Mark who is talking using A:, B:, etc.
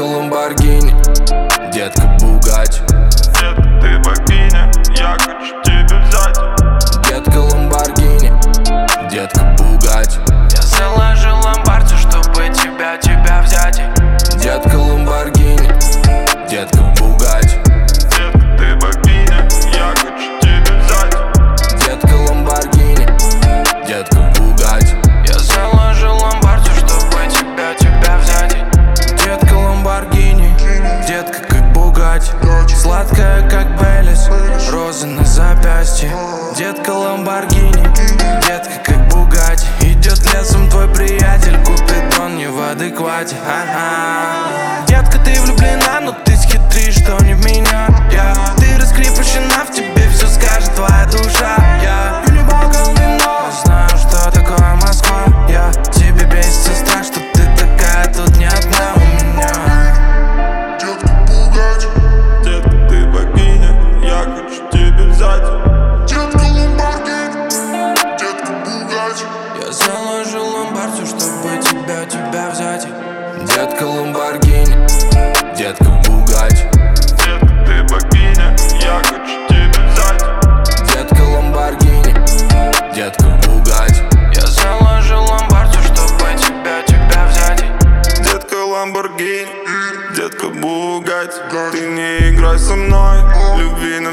A: Ламборгини Детка Бугать
B: Детка, ты богиня, я хочу тебя взять.
A: Детка Ламборгини Детка Бугать
C: Я заложил ломбард, чтобы тебя, тебя взять.
A: Детка Ламборгини Детка Ламборгини Детка как Бугать Идет лесом твой приятель Купит он не в адеквате Ага.
B: Тебя, взять.
D: Детка Ламборгини, детка Бугать
A: Детка,
B: ты богиня, я хочу тебя взять.
A: Детка Ламборгини, детка Бугать
C: Я заложил ломбард, чтобы тебя, тебя взять.
B: Детка Ламборгини, детка Бугать Ты не играй со мной, любви на